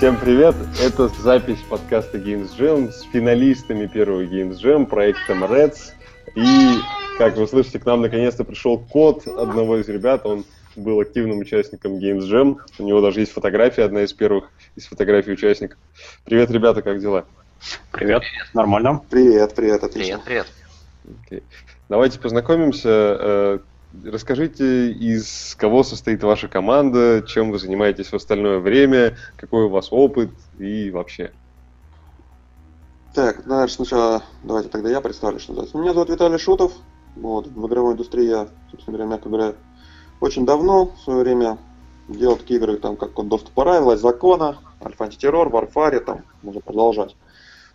Всем привет! Это запись подкаста Games Jam с финалистами первого Games Jam, проектом Reds. И, как вы слышите, к нам наконец-то пришел код одного из ребят. Он был активным участником Games Jam. У него даже есть фотография, одна из первых из фотографий участников. Привет, ребята, как дела? Привет, нормально. Привет, привет, отлично. Привет, Okay. привет. Давайте познакомимся. Расскажите, из кого состоит ваша команда, чем вы занимаетесь в остальное время, какой у вас опыт и вообще. Так, дальше сначала давайте тогда я представлю, что называется. Меня зовут Виталий Шутов. Вот, в игровой индустрии я, собственно говоря, мягко говоря, очень давно, в свое время делал такие игры, там, как Доступ Рай, Власть Закона, Альфа Антитеррор, Варфаре, там, можно продолжать.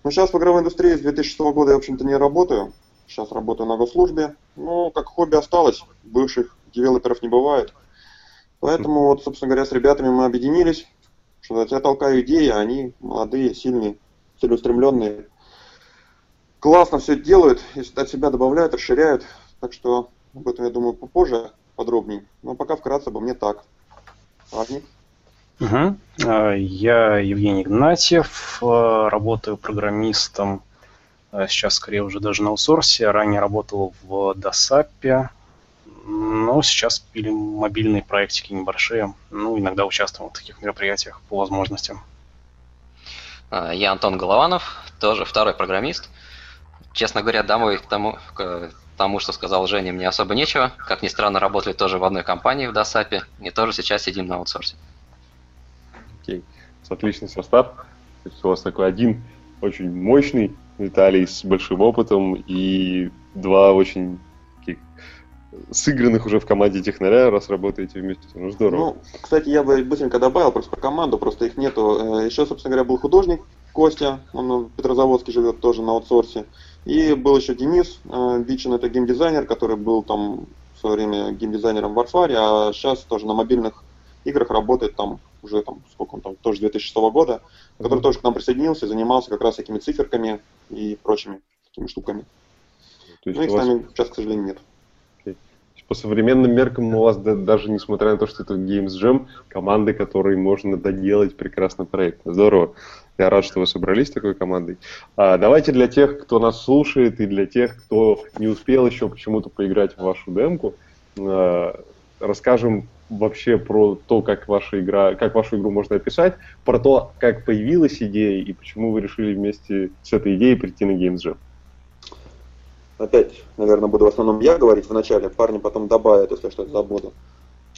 Но сейчас в игровой индустрии с 2006 года я, в общем-то, не работаю. Сейчас работаю на госслужбе. Ну, как хобби осталось. Бывших девелоперов не бывает. Поэтому, вот, собственно говоря, с ребятами мы объединились. Что я толкаю идеи, а они молодые, сильные, целеустремленные. Классно все делают, от себя добавляют, расширяют. Так что об этом, я думаю, попозже подробнее. Но пока вкратце обо мне так. Парни. Угу. Я Евгений Игнатьев, э, работаю программистом а сейчас скорее уже даже на аутсорсе. Ранее работал в DASAP, но сейчас пили мобильные проектики небольшие. Ну, иногда участвуем в таких мероприятиях по возможностям. А, я Антон Голованов, тоже второй программист. Честно говоря, домой к тому, к тому, что сказал Женя, мне особо нечего. Как ни странно, работали тоже в одной компании в DASAP, и тоже сейчас сидим на аутсорсе. Окей, okay. отличный состав. То есть у вас такой один очень мощный Виталий с большим опытом и два очень таких сыгранных уже в команде технаря, раз работаете вместе. Ну, здорово. Ну, кстати, я бы быстренько добавил просто про команду, просто их нету. Э, еще, собственно говоря, был художник Костя, он в Петрозаводске живет тоже на аутсорсе. И был еще Денис э, Вичин, это геймдизайнер, который был там в свое время геймдизайнером в Warfare, а сейчас тоже на мобильных играх работает там уже там, сколько он там, тоже 2006 года, который тоже к нам присоединился, занимался как раз такими циферками и прочими такими штуками. То есть ну, их вас... с нами сейчас, к сожалению, нет. По современным меркам у вас да, даже несмотря на то, что это Games Jam, команды, которые можно доделать прекрасный проект. Здорово. Я рад, что вы собрались такой командой. А, давайте для тех, кто нас слушает, и для тех, кто не успел еще почему-то поиграть в вашу демку, а, расскажем вообще про то, как ваша игра, как вашу игру можно описать, про то, как появилась идея и почему вы решили вместе с этой идеей прийти на Games Jam. Опять, наверное, буду в основном я говорить вначале, парни потом добавят, если что-то забуду.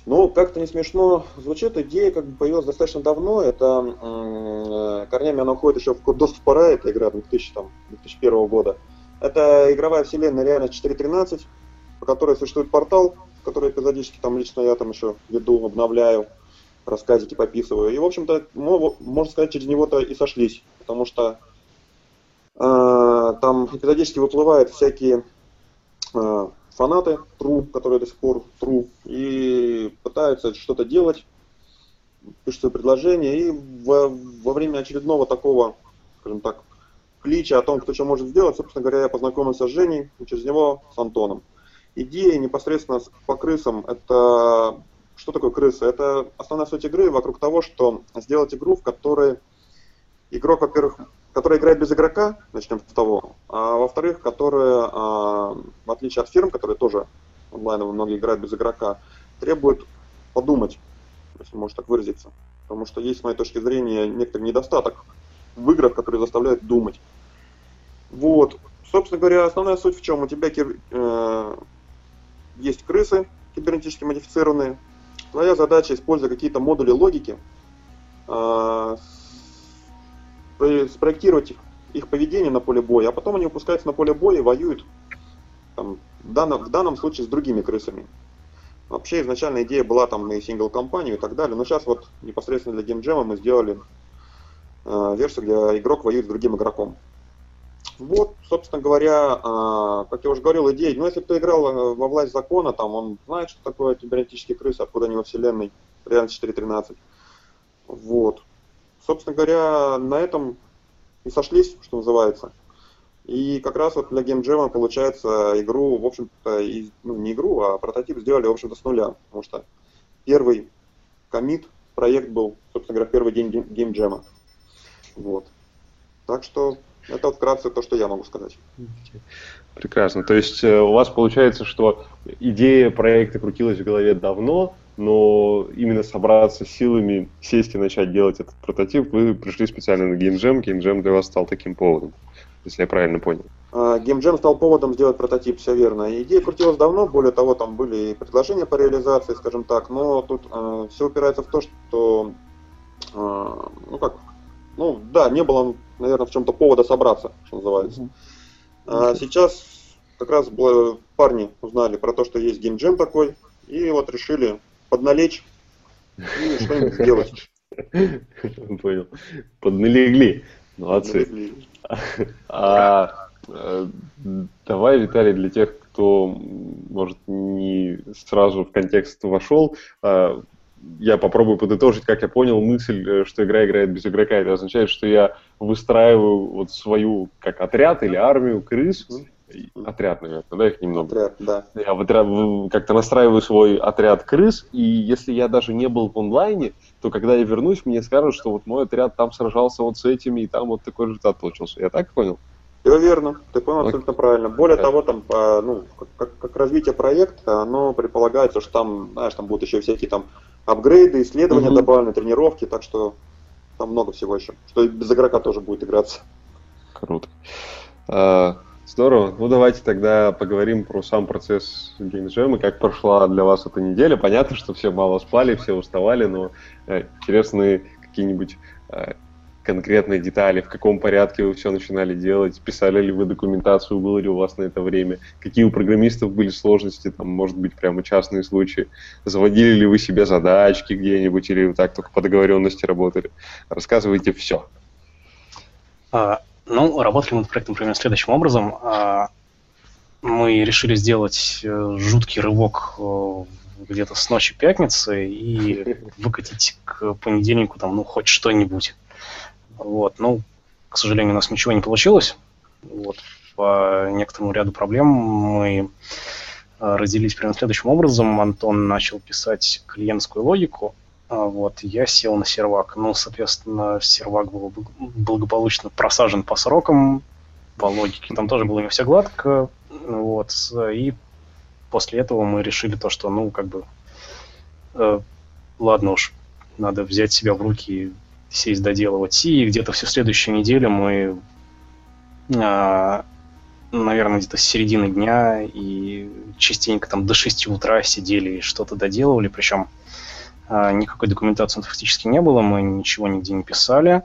Ну, как-то не смешно звучит. Идея как бы появилась достаточно давно. Это корнями она уходит еще в Доступ Пора, это игра 2000, там, 2001 года. Это игровая вселенная реальность 4.13, по которой существует портал, которые эпизодически там лично я там еще веду, обновляю, рассказики пописываю. И, в общем-то, можно сказать, через него-то и сошлись, потому что э, там эпизодически выплывают всякие э, фанаты тру, которые до сих пор тру, и пытаются что-то делать, пишут свои предложения, и во, во время очередного такого, скажем так, клича о том, кто что может сделать, собственно говоря, я познакомился с Женей, и через него с Антоном. Идея непосредственно по крысам, это что такое крысы? Это основная суть игры вокруг того, что сделать игру, в которой игрок, во-первых, который играет без игрока, начнем с того, а во-вторых, которая, а, в отличие от фирм, которые тоже онлайново многие играют без игрока, требует подумать, если можно так выразиться. Потому что есть, с моей точки зрения, некоторый недостаток в играх, которые заставляют думать. Вот. Собственно говоря, основная суть в чем? У тебя э, есть крысы кибернетически модифицированные. Твоя задача, используя какие-то модули логики, а, спроектировать их, их поведение на поле боя, а потом они выпускаются на поле боя и воюют там, в, данном, в данном случае с другими крысами. Вообще изначально идея была там и сингл-компанию и так далее, но сейчас вот непосредственно для геймджема мы сделали э, версию, где игрок воюет с другим игроком. Вот, собственно говоря, а, как я уже говорил, идея. Ну, если кто играл э, во власть закона, там он знает, что такое кибернетические крысы, откуда они во вселенной, реальность 4.13. Вот. Собственно говоря, на этом и сошлись, что называется. И как раз вот для геймджема, получается, игру, в общем-то, ну, не игру, а прототип сделали, в общем-то, с нуля. Потому что первый комит, проект был, собственно говоря, первый день геймджема. Вот. Так что это вкратце то, что я могу сказать. Прекрасно. То есть э, у вас получается, что идея проекта крутилась в голове давно, но именно собраться силами, сесть и начать делать этот прототип, вы пришли специально на. Game Jam для вас стал таким поводом, если я правильно понял. А, Jam стал поводом сделать прототип, все верно. Идея крутилась давно, более того, там были и предложения по реализации, скажем так, но тут э, все упирается в то, что, э, ну как, ну да, не было, наверное, в чем-то повода собраться, что называется. А сейчас как раз парни узнали про то, что есть Jam такой, и вот решили подналечь и что-нибудь сделать. Понял. Подналегли. Молодцы. А, э, давай, Виталий, для тех, кто, может, не сразу в контекст вошел, а, я попробую подытожить, как я понял, мысль, э, что игра играет без игрока. Это означает, что я выстраиваю вот свою, как отряд или армию крыс, Отряд, наверное, да, их немного. Отряд, да. Я в отряд, как-то настраиваю свой отряд крыс, и если я даже не был в онлайне, то когда я вернусь, мне скажут, что вот мой отряд там сражался вот с этими, и там вот такой результат получился. Я так понял? Все верно, ты понял абсолютно правильно. Более того, там, ну, как, как развитие проекта, оно предполагается, что там, знаешь, там будут еще всякие там апгрейды, исследования угу. добавлены, тренировки, так что там много всего еще. Что и без игрока тоже будет играться. Круто. А, Здорово. Ну, давайте тогда поговорим про сам процесс геймджема, как прошла для вас эта неделя. Понятно, что все мало спали, все уставали, но э, интересные какие-нибудь э, конкретные детали, в каком порядке вы все начинали делать, писали ли вы документацию, было ли у вас на это время, какие у программистов были сложности, там, может быть, прямо частные случаи, заводили ли вы себе задачки где-нибудь, или вы так только по договоренности работали. Рассказывайте все. А, ну, работали мы над проектом примерно следующим образом. А, мы решили сделать э, жуткий рывок э, где-то с ночи пятницы и выкатить к понедельнику там, ну, хоть что-нибудь. Вот, ну, к сожалению, у нас ничего не получилось. Вот, по некоторому ряду проблем мы э, разделились примерно следующим образом. Антон начал писать клиентскую логику, а, вот, я сел на сервак. Ну, соответственно, сервак был благополучно просажен по срокам, по логике. Там тоже было не все гладко. Вот, и после этого мы решили то, что, ну, как бы, э, ладно уж, надо взять себя в руки и сесть доделывать. И где-то всю следующую неделю мы, э, наверное, где-то с середины дня и частенько там до 6 утра сидели и что-то доделывали, причем а, никакой документации фактически не было, мы ничего нигде не писали.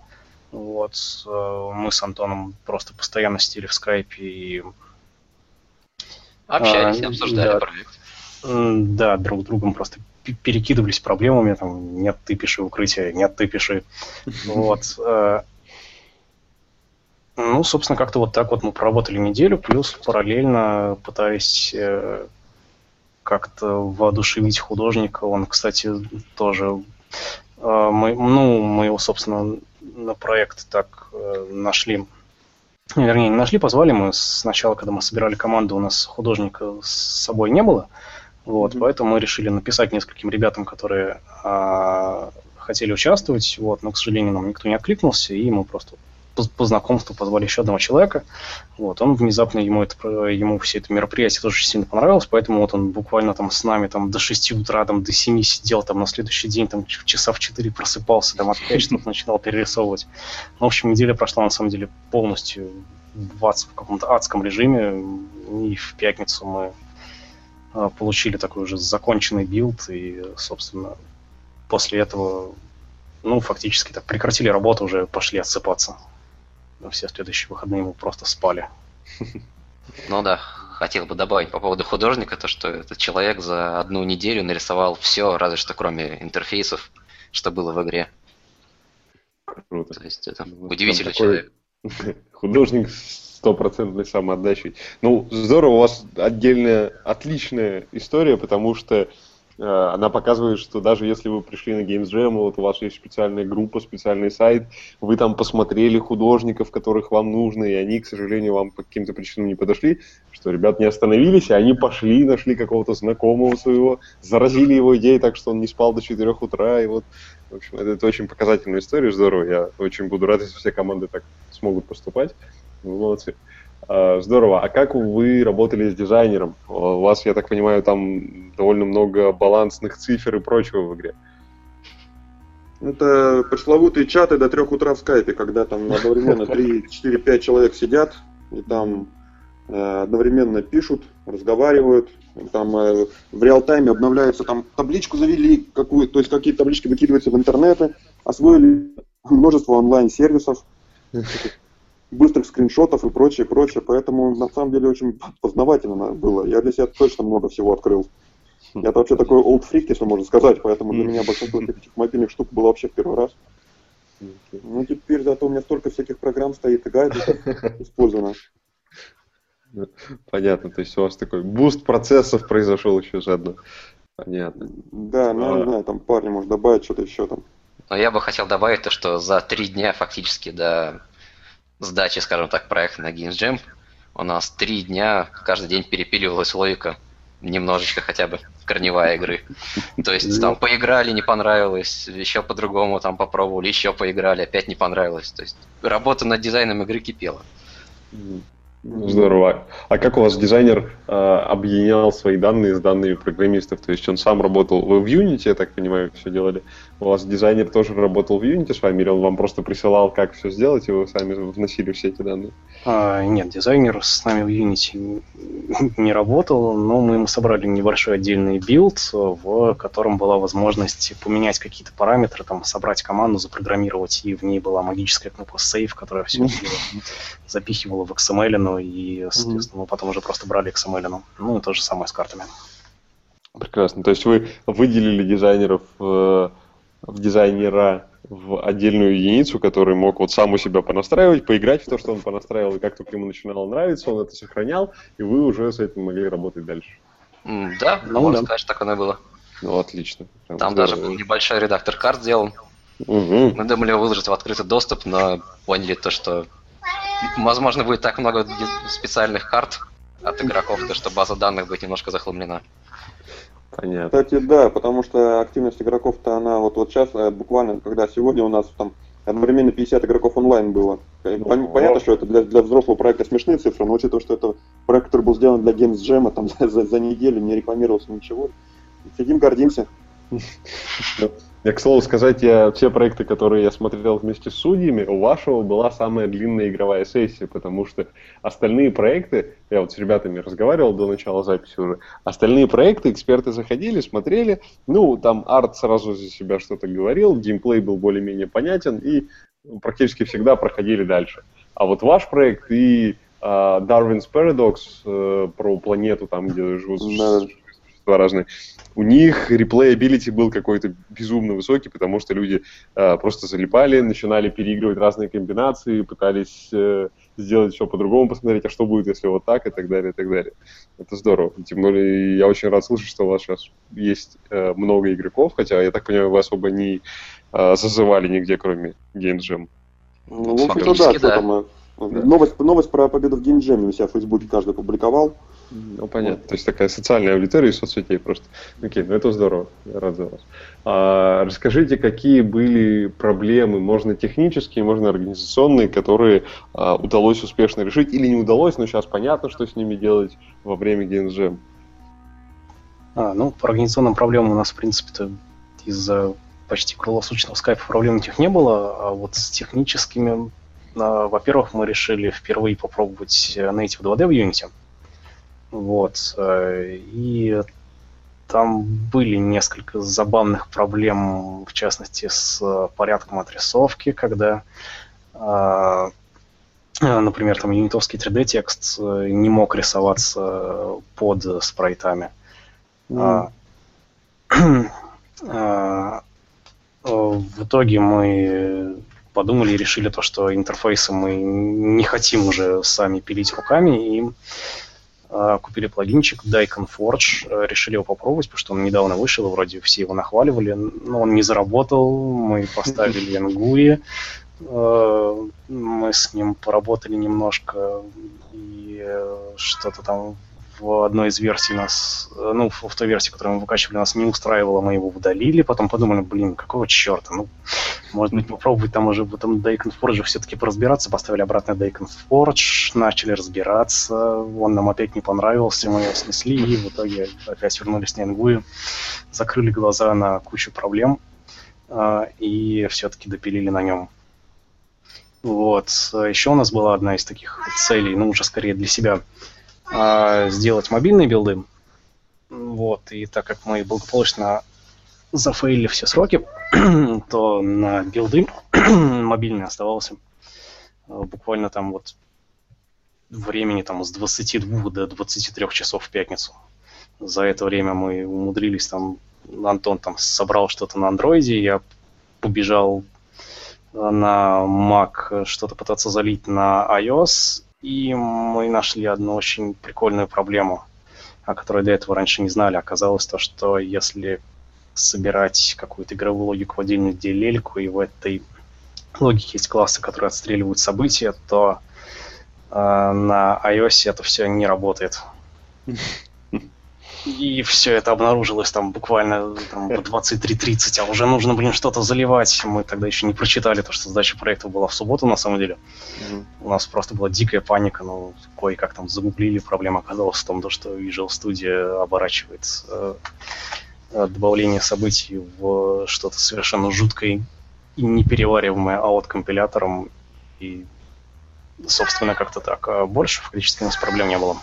Вот, э, мы с Антоном просто постоянно сидели в скайпе и... Общались, а, обсуждали да, проект. Да, друг с другом просто перекидывались проблемами, там, нет, ты пиши укрытие, нет, ты пиши. Вот. Э, ну, собственно, как-то вот так вот мы проработали неделю, плюс параллельно пытаясь э, как-то воодушевить художника. Он, кстати, тоже э, мы, ну, мы его, собственно, на проект так нашли. Вернее, не нашли, позвали мы. Сначала, когда мы собирали команду, у нас художника с собой не было. Вот, mm-hmm. поэтому мы решили написать нескольким ребятам, которые а, хотели участвовать. Вот, но, к сожалению, нам никто не откликнулся, и мы просто по, по знакомству позвали еще одного человека. Вот, он внезапно, ему, это, ему все это мероприятие тоже сильно понравилось, поэтому вот он буквально там с нами там до 6 утра, там до 7 сидел, там на следующий день там часа в 4 просыпался, там опять что-то начинал перерисовывать. Ну, в общем, неделя прошла на самом деле полностью в, ад, в каком-то адском режиме, и в пятницу мы получили такой уже законченный билд, и, собственно, после этого ну, фактически так прекратили работу, уже пошли отсыпаться все следующие выходные мы просто спали. Ну да, хотел бы добавить по поводу художника, то что этот человек за одну неделю нарисовал все, разве что кроме интерфейсов, что было в игре. Круто. То есть это ну, удивительный такой... человек. Художник стопроцентной самоотдачей. Ну, здорово, у вас отдельная, отличная история, потому что Э, она показывает, что даже если вы пришли на Games Jam, вот у вас есть специальная группа, специальный сайт, вы там посмотрели художников, которых вам нужно, и они, к сожалению, вам по каким-то причинам не подошли, что ребят не остановились, и они пошли, нашли какого-то знакомого своего, заразили его идеей так, что он не спал до 4 утра, и вот В общем, это, это очень показательная история, здорово. Я очень буду рад, если все команды так смогут поступать. Молодцы. А, здорово. А как вы работали с дизайнером? У вас, я так понимаю, там довольно много балансных цифр и прочего в игре. Это пресловутые чаты до трех утра в скайпе, когда там одновременно 3, 4, 5 человек сидят и там э, одновременно пишут, разговаривают, там э, в реал-тайме обновляются, там табличку завели, какую, то есть какие таблички выкидываются в интернеты, освоили множество онлайн-сервисов, быстрых скриншотов и прочее, прочее. Поэтому на самом деле очень познавательно было. Я для себя точно много всего открыл. Я вообще такой old freak, если можно сказать, поэтому для меня большинство этих мобильных штук было вообще в первый раз. Ну, теперь зато у меня столько всяких программ стоит и гайдов использовано. Понятно, то есть у вас такой буст процессов произошел еще заодно. Понятно. Да, ну, не а. знаю, там парни, может, добавить что-то еще там. Но я бы хотел добавить то, что за три дня фактически до сдачи, скажем так, проекта на Games Jam у нас три дня каждый день перепиливалась логика немножечко хотя бы корневая игры. То есть там поиграли, не понравилось, еще по-другому там попробовали, еще поиграли, опять не понравилось. То есть работа над дизайном игры кипела. Здорово. А как у вас дизайнер э, объединял свои данные с данными программистов? То есть он сам работал, вы в Unity, я так понимаю, все делали. У вас дизайнер тоже работал в Unity с вами, или он вам просто присылал, как все сделать, и вы сами вносили все эти данные? А, нет, дизайнер с нами в Unity не работал, но мы ему собрали небольшой отдельный билд, в котором была возможность поменять какие-то параметры, там, собрать команду, запрограммировать, и в ней была магическая кнопка Save, которая все запихивала в XML, ну и, соответственно, мы потом уже просто брали XML. Ну и то же самое с картами. Прекрасно. То есть вы выделили дизайнеров э, в дизайнера в отдельную единицу, который мог вот сам у себя понастраивать, поиграть в то, что он понастраивал, и как только ему начинало нравиться, он это сохранял, и вы уже с этим могли работать дальше. да, ну, можно да. сказать, так оно и было. Ну, отлично. Прям Там здорово. даже был небольшой редактор карт сделан. Угу. Мы думали его выложить в открытый доступ, но поняли то, что возможно будет так много специальных карт от игроков, то что база данных будет немножко захламлена. Понятно. Кстати, да, потому что активность игроков-то она вот, вот сейчас, э, буквально, когда сегодня у нас там одновременно 50 игроков онлайн было. Ну, Понятно, что это для, для взрослого проекта смешные цифры, но учитывая, что это проект, который был сделан для Games Jam, там за, за неделю не рекламировался ничего, сидим, гордимся. Я, к слову сказать, я все проекты, которые я смотрел вместе с судьями, у вашего была самая длинная игровая сессия, потому что остальные проекты, я вот с ребятами разговаривал до начала записи уже, остальные проекты эксперты заходили, смотрели, ну, там арт сразу за себя что-то говорил, геймплей был более-менее понятен, и практически всегда проходили дальше. А вот ваш проект и Darwin's Paradox э, про планету, там, где живут существа разные, у них replayability был какой-то безумно высокий, потому что люди э, просто залипали, начинали переигрывать разные комбинации, пытались э, сделать все по-другому, посмотреть, а что будет, если вот так, и так далее, и так далее. Это здорово. Тем более, я очень рад слышать, что у вас сейчас есть э, много игроков, хотя, я так понимаю, вы особо не э, зазывали нигде, кроме Game Jam. Ну, в общем-то, да, да. Там, э, да. Новость, новость про победу в Game Jam у себя в Фейсбуке каждый публиковал. Ну, понятно. Вот. То есть такая социальная аудитория из соцсетей просто. Окей, ну это здорово. Я рад за вас. А, расскажите, какие были проблемы, можно технические, можно организационные, которые а, удалось успешно решить или не удалось, но сейчас понятно, что с ними делать во время GameSjam. А, ну, по организационным проблемам у нас, в принципе-то, из-за почти круглосуточного скайпа проблем этих не было, а вот с техническими, а, во-первых, мы решили впервые попробовать Native 2D в Unity. Вот. Э, и там были несколько забавных проблем, в частности, с порядком отрисовки, когда, э, например, там юнитовский 3D-текст э, не мог рисоваться под спрайтами. Mm. В итоге мы подумали и решили то, что интерфейсы мы не хотим уже сами пилить руками, и купили плагинчик Daikon Forge, э, решили его попробовать, потому что он недавно вышел, и вроде все его нахваливали, но он не заработал, мы поставили NGUI, э, мы с ним поработали немножко, и э, что-то там в одной из версий нас, э, ну, в, той версии, которую мы выкачивали, нас не устраивало, мы его удалили, потом подумали, блин, какого черта, ну, может быть, попробовать там уже в этом Daken Forge все-таки поразбираться, поставили обратно Daken Forge, начали разбираться, он нам опять не понравился, мы его снесли, и в итоге опять вернулись на Ингую, закрыли глаза на кучу проблем, э, и все-таки допилили на нем вот. Еще у нас была одна из таких целей, ну, уже скорее для себя, а, сделать мобильные билды. Вот. И так как мы благополучно зафейлили все сроки, то на билды мобильные оставался а, буквально там вот времени там с 22 до 23 часов в пятницу. За это время мы умудрились там, Антон там собрал что-то на андроиде, я побежал на Mac что-то пытаться залить на iOS, и мы нашли одну очень прикольную проблему, о которой до этого раньше не знали. Оказалось то, что если собирать какую-то игровую логику в отдельную делельку, и в этой логике есть классы, которые отстреливают события, то э, на iOS это все не работает. И все это обнаружилось там буквально там, в 23.30, а уже нужно, блин, что-то заливать. Мы тогда еще не прочитали то, что задача проекта была в субботу, на самом деле. Mm-hmm. У нас просто была дикая паника, но кое-как там загуглили. Проблема оказалась в том, что Visual Studio оборачивает э, добавление событий в что-то совершенно жуткое и неперевариваемое аут-компилятором. И, собственно, как-то так. А больше в количестве у нас проблем не было.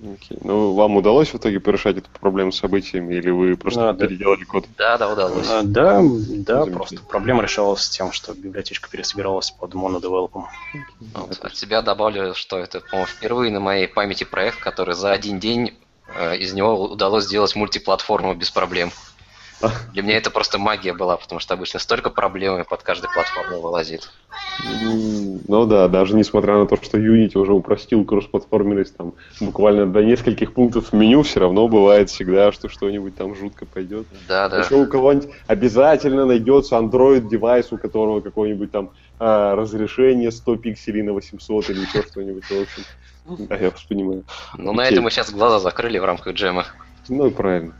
Okay. Ну, вам удалось в итоге порешать эту проблему с событиями, или вы просто а, переделали код? Да, да, удалось. А, да, да, просто проблема решалась тем, что библиотечка пересобиралась под монодевелопом. Okay. Вот, от себя добавлю, что это, по-моему, впервые на моей памяти проект, который за один день э, из него удалось сделать мультиплатформу без проблем. Для меня это просто магия была, потому что обычно столько проблем под каждой платформой вылазит. Ну да, даже несмотря на то, что Unity уже упростил кроссплатформенность там буквально до нескольких пунктов в меню, все равно бывает всегда, что что-нибудь там жутко пойдет. Да, да. Еще у кого-нибудь обязательно найдется Android девайс, у которого какое-нибудь там а, разрешение 100 пикселей на 800 или еще что-нибудь. В общем, да, я вас понимаю. Ну, на это мы сейчас глаза закрыли в рамках джема. Ну, правильно.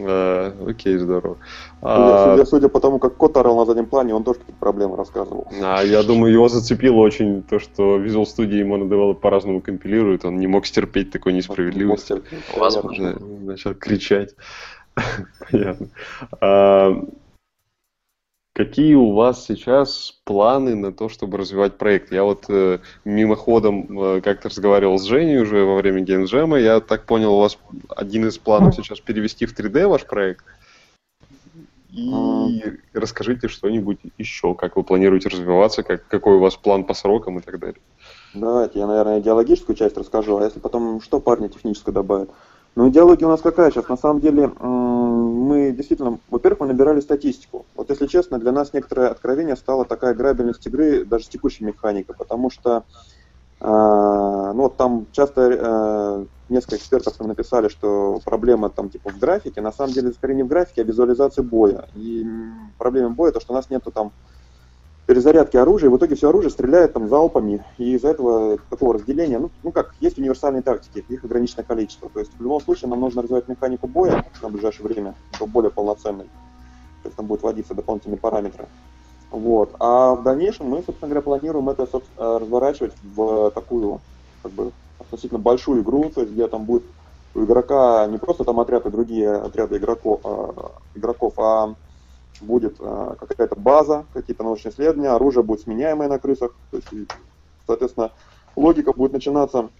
А, окей, здорово. А, судя, судя по тому, как кот орал на заднем плане, он тоже какие-то проблемы рассказывал. А, я думаю, его зацепило очень то, что Visual Studio и Monodevelo по-разному компилируют. Он не мог стерпеть такой несправедливости. Возможно. Начал кричать. Понятно. А, Какие у вас сейчас планы на то, чтобы развивать проект? Я вот э, мимоходом э, как-то разговаривал с Женей уже во время геймджема. Я так понял, у вас один из планов сейчас перевести в 3D ваш проект. И расскажите что-нибудь еще, как вы планируете развиваться, как, какой у вас план по срокам и так далее. Давайте я, наверное, идеологическую часть расскажу, а если потом что парни техническую добавят. Ну, идеология у нас какая сейчас? На самом деле, мы действительно, во-первых, мы набирали статистику. Вот, если честно, для нас некоторое откровение стало такая грабельность игры даже с текущей механикой, потому что а, ну, вот там часто э, несколько экспертов нам написали, что проблема там типа в графике. На самом деле, скорее не в графике, а в визуализации боя. И проблема боя то, что у нас нету там перезарядки оружия, и в итоге все оружие стреляет там залпами, и из-за этого такого разделения, ну, ну как, есть универсальные тактики, их ограниченное количество. То есть в любом случае нам нужно развивать механику боя на ближайшее время, чтобы более полноценной. То есть там будут вводиться дополнительные параметры. Вот. А в дальнейшем мы, собственно говоря, планируем это разворачивать в такую, как бы, относительно большую игру, то есть где там будет у игрока не просто там отряд и другие отряды игроков, а, игроков, а будет а, какая-то база, какие-то научные исследования, оружие будет сменяемое на крысах, то есть, соответственно, логика будет начинаться.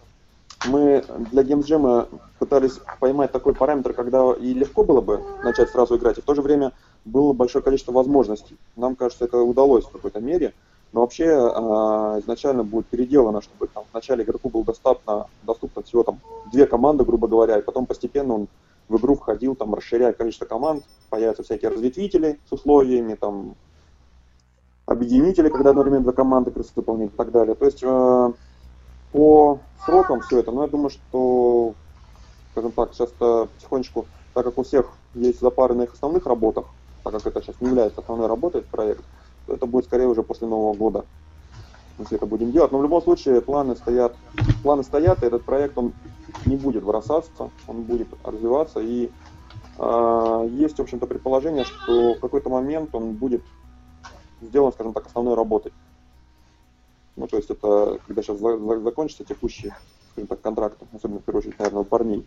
Мы для геймджема пытались поймать такой параметр, когда и легко было бы начать сразу играть, и в то же время было большое количество возможностей. Нам кажется, это удалось в какой-то мере, но вообще э, изначально будет переделано, чтобы там, вначале игроку было доступно, доступно всего там две команды, грубо говоря, и потом постепенно он в игру входил, там, расширяя количество команд, появятся всякие разветвители с условиями, там, объединители, когда одновременно две команды крысы выполнять и так далее. То есть э, по срокам все это, но я думаю, что, скажем так, сейчас потихонечку, так как у всех есть запары на их основных работах, так как это сейчас не является основной работой проект, то это будет скорее уже после Нового года, если это будем делать. Но в любом случае планы стоят, планы стоят, и этот проект, он не будет бросаться, он будет развиваться, и э, есть, в общем-то, предположение, что в какой-то момент он будет сделан, скажем так, основной работой. Ну, то есть это, когда сейчас за, за, закончатся текущие, скажем так, контракты, особенно в первую очередь, наверное, у парней.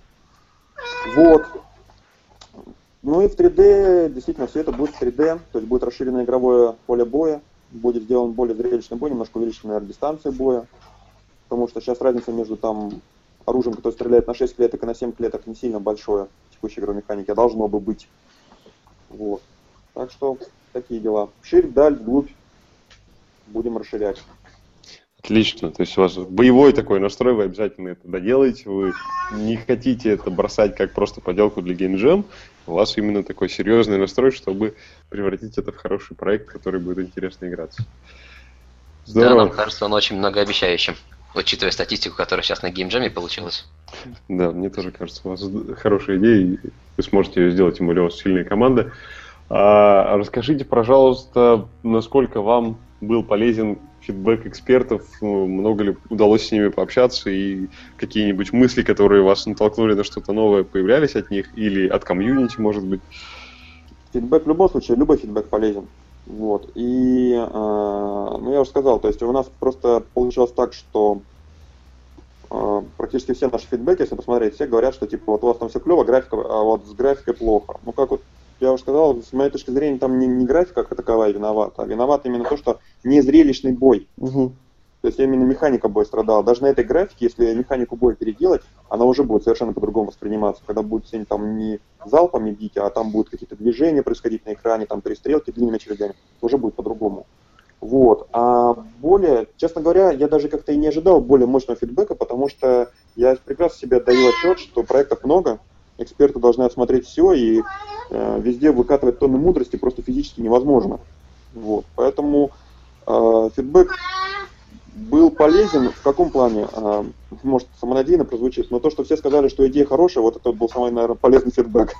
Вот. Ну и в 3D, действительно, все это будет в 3D, то есть будет расширенное игровое поле боя, будет сделан более зрелищный бой, немножко увеличена, наверное, дистанция боя, потому что сейчас разница между там оружием, которое стреляет на 6 клеток и на 7 клеток, не сильно большое в текущей игровой механике, а должно бы быть. Вот. Так что такие дела. Ширь, даль, вглубь будем расширять. Отлично. То есть у вас боевой такой настрой, вы обязательно это доделаете, вы не хотите это бросать как просто поделку для геймджем, у вас именно такой серьезный настрой, чтобы превратить это в хороший проект, который будет интересно играться. Здорово. Да, нам кажется, он очень многообещающим, учитывая статистику, которая сейчас на геймджеме получилась. Да, мне тоже кажется, у вас хорошая идея, и вы сможете ее сделать, тем более у вас сильная команда. А, расскажите, пожалуйста, насколько вам был полезен фидбэк экспертов, ну, много ли удалось с ними пообщаться и какие-нибудь мысли, которые вас натолкнули на что-то новое, появлялись от них или от комьюнити, может быть? Фидбэк в любом случае, любой фидбэк полезен. Вот. И, э, ну, я уже сказал, то есть у нас просто получилось так, что э, практически все наши фидбэки, если посмотреть, все говорят, что типа вот у вас там все клево, графика, а вот с графикой плохо. Ну как вот я уже сказал, с моей точки зрения, там не, не графика как таковая виновата, а виноват именно то, что незрелищный бой. Угу. То есть именно механика боя страдала. Даже на этой графике, если механику боя переделать, она уже будет совершенно по-другому восприниматься. Когда будет сегодня там не залпами бить, а там будут какие-то движения происходить на экране, там перестрелки длинными очередями, уже будет по-другому. Вот. А более, честно говоря, я даже как-то и не ожидал более мощного фидбэка, потому что я прекрасно себе отдаю отчет, что проектов много, эксперты должны осмотреть все, и э, везде выкатывать тонны мудрости просто физически невозможно. Вот. Поэтому э, фидбэк был полезен в каком плане? Э, может, самонадеянно прозвучит, но то, что все сказали, что идея хорошая, вот это был самый, наверное, полезный фидбэк.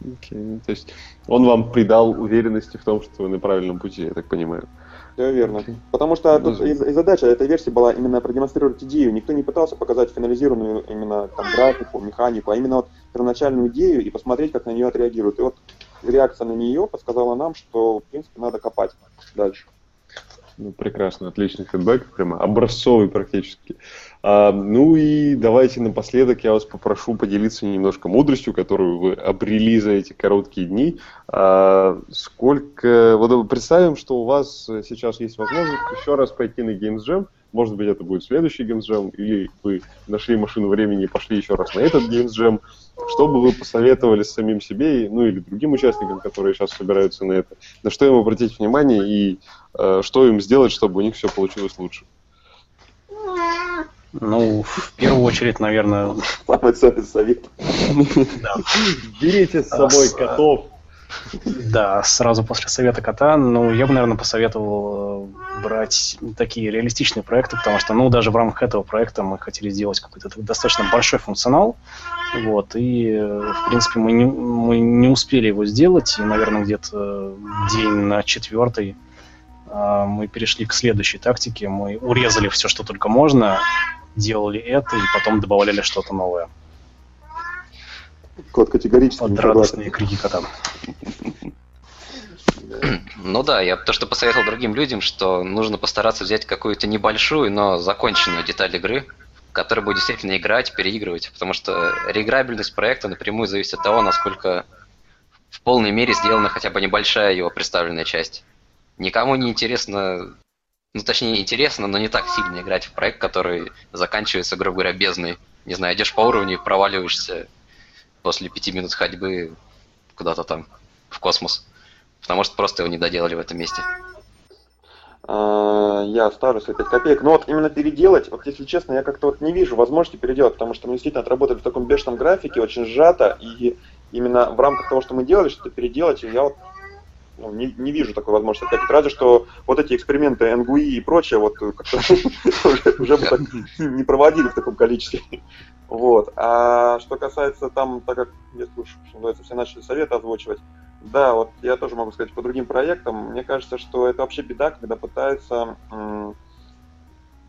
Okay. То есть он вам придал уверенности в том, что вы на правильном пути, я так понимаю. Да, верно. Okay. Потому что тут и, и задача этой версии была именно продемонстрировать идею. Никто не пытался показать финализированную именно там, графику, механику, а именно вот первоначальную идею и посмотреть, как на нее отреагируют. И вот реакция на нее подсказала нам, что, в принципе, надо копать дальше. Ну, прекрасно, отличный фидбэк, прямо образцовый практически. А, ну и давайте напоследок я вас попрошу поделиться немножко мудростью, которую вы обрели за эти короткие дни. А, сколько... Вот представим, что у вас сейчас есть возможность еще раз пойти на Games Jam, может быть, это будет следующий Jam, или вы нашли машину времени и пошли еще раз на этот Jam. Что бы вы посоветовали самим себе, ну или другим участникам, которые сейчас собираются на это? На что им обратить внимание и э, что им сделать, чтобы у них все получилось лучше? Ну, в первую очередь, наверное... Самый ценный совет. Берите с собой котов. Да, сразу после совета кота, ну, я бы, наверное, посоветовал э, брать такие реалистичные проекты, потому что, ну, даже в рамках этого проекта мы хотели сделать какой-то достаточно большой функционал, вот, и, э, в принципе, мы не, мы не успели его сделать, и, наверное, где-то день на четвертый э, мы перешли к следующей тактике, мы урезали все, что только можно, делали это, и потом добавляли что-то новое. Кот категорически Под не радостные крики кота. Ну да, я то, что посоветовал другим людям, что нужно постараться взять какую-то небольшую, но законченную деталь игры, которая будет действительно играть, переигрывать, потому что реиграбельность проекта напрямую зависит от того, насколько в полной мере сделана хотя бы небольшая его представленная часть. Никому не интересно, ну точнее интересно, но не так сильно играть в проект, который заканчивается, грубо говоря, бездной. Не знаю, идешь по уровню и проваливаешься после пяти минут ходьбы куда-то там в космос. Потому что просто его не доделали в этом месте. А, я ставлю свои 5 копеек. Но вот именно переделать, вот если честно, я как-то вот не вижу возможности переделать, потому что мы действительно отработали в таком бешеном графике, очень сжато, и именно в рамках того, что мы делали, что-то переделать, я вот ну, не, не вижу такой возможности опять. Разве что вот эти эксперименты НГУИ и прочее вот уже бы так не проводили в таком количестве. Вот. А что касается там, так как, если уж, что называется, все начали советы озвучивать, да, вот я тоже могу сказать по другим проектам, мне кажется, что это вообще беда, когда пытаются,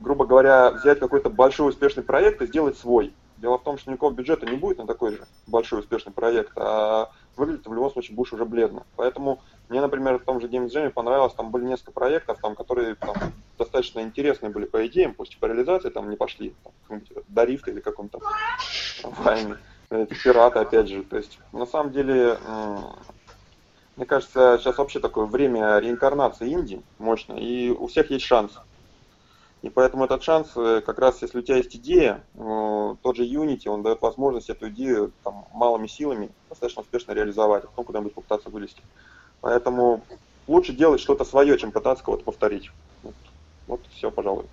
грубо говоря, взять какой-то большой успешный проект и сделать свой. Дело в том, что никакого бюджета не будет на такой же большой успешный проект, а выглядит в любом случае будешь уже бледно. Поэтому мне, например, в том же Game Jam понравилось, там были несколько проектов, там, которые там, достаточно интересные были по идеям, пусть по реализации там не пошли, там, Дарифт или каком-то войне, пираты, опять же. То есть, на самом деле, мне кажется, сейчас вообще такое время реинкарнации Индии мощно, и у всех есть шанс. И поэтому этот шанс, э, как раз если у тебя есть идея, э, тот же Unity, он дает возможность эту идею там, малыми силами достаточно успешно реализовать, а потом куда-нибудь попытаться вылезти. Поэтому лучше делать что-то свое, чем пытаться кого-то повторить. Вот, вот все, пожалуй.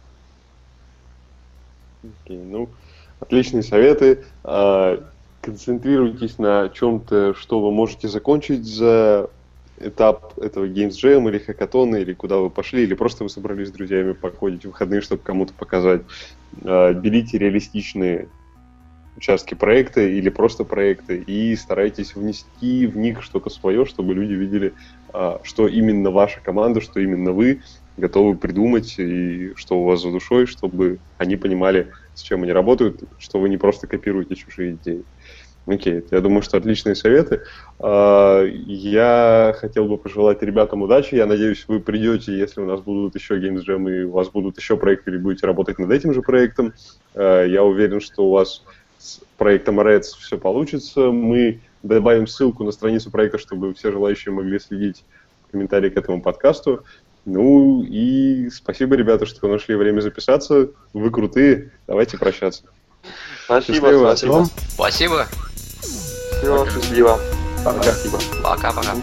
Okay, ну, отличные советы. А, концентрируйтесь на чем-то, что вы можете закончить за этап этого Games Jam или хакатона, или куда вы пошли, или просто вы собрались с друзьями походить в выходные, чтобы кому-то показать. А, берите реалистичные участки проекта или просто проекты и старайтесь внести в них что-то свое, чтобы люди видели, а, что именно ваша команда, что именно вы готовы придумать и что у вас за душой, чтобы они понимали, с чем они работают, что вы не просто копируете чужие идеи. Окей, я думаю, что отличные советы. А, я хотел бы пожелать ребятам удачи. Я надеюсь, вы придете, если у нас будут еще Games Jam и у вас будут еще проекты, или будете работать над этим же проектом. А, я уверен, что у вас с проектом Reds все получится. Мы добавим ссылку на страницу проекта, чтобы все желающие могли следить в комментарии к этому подкасту. Ну и спасибо, ребята, что нашли время записаться. Вы крутые. Давайте прощаться. Спасибо, Счастливо. спасибо. Спасибо. Все, счастливо. Пока. Спасибо. Пока-пока.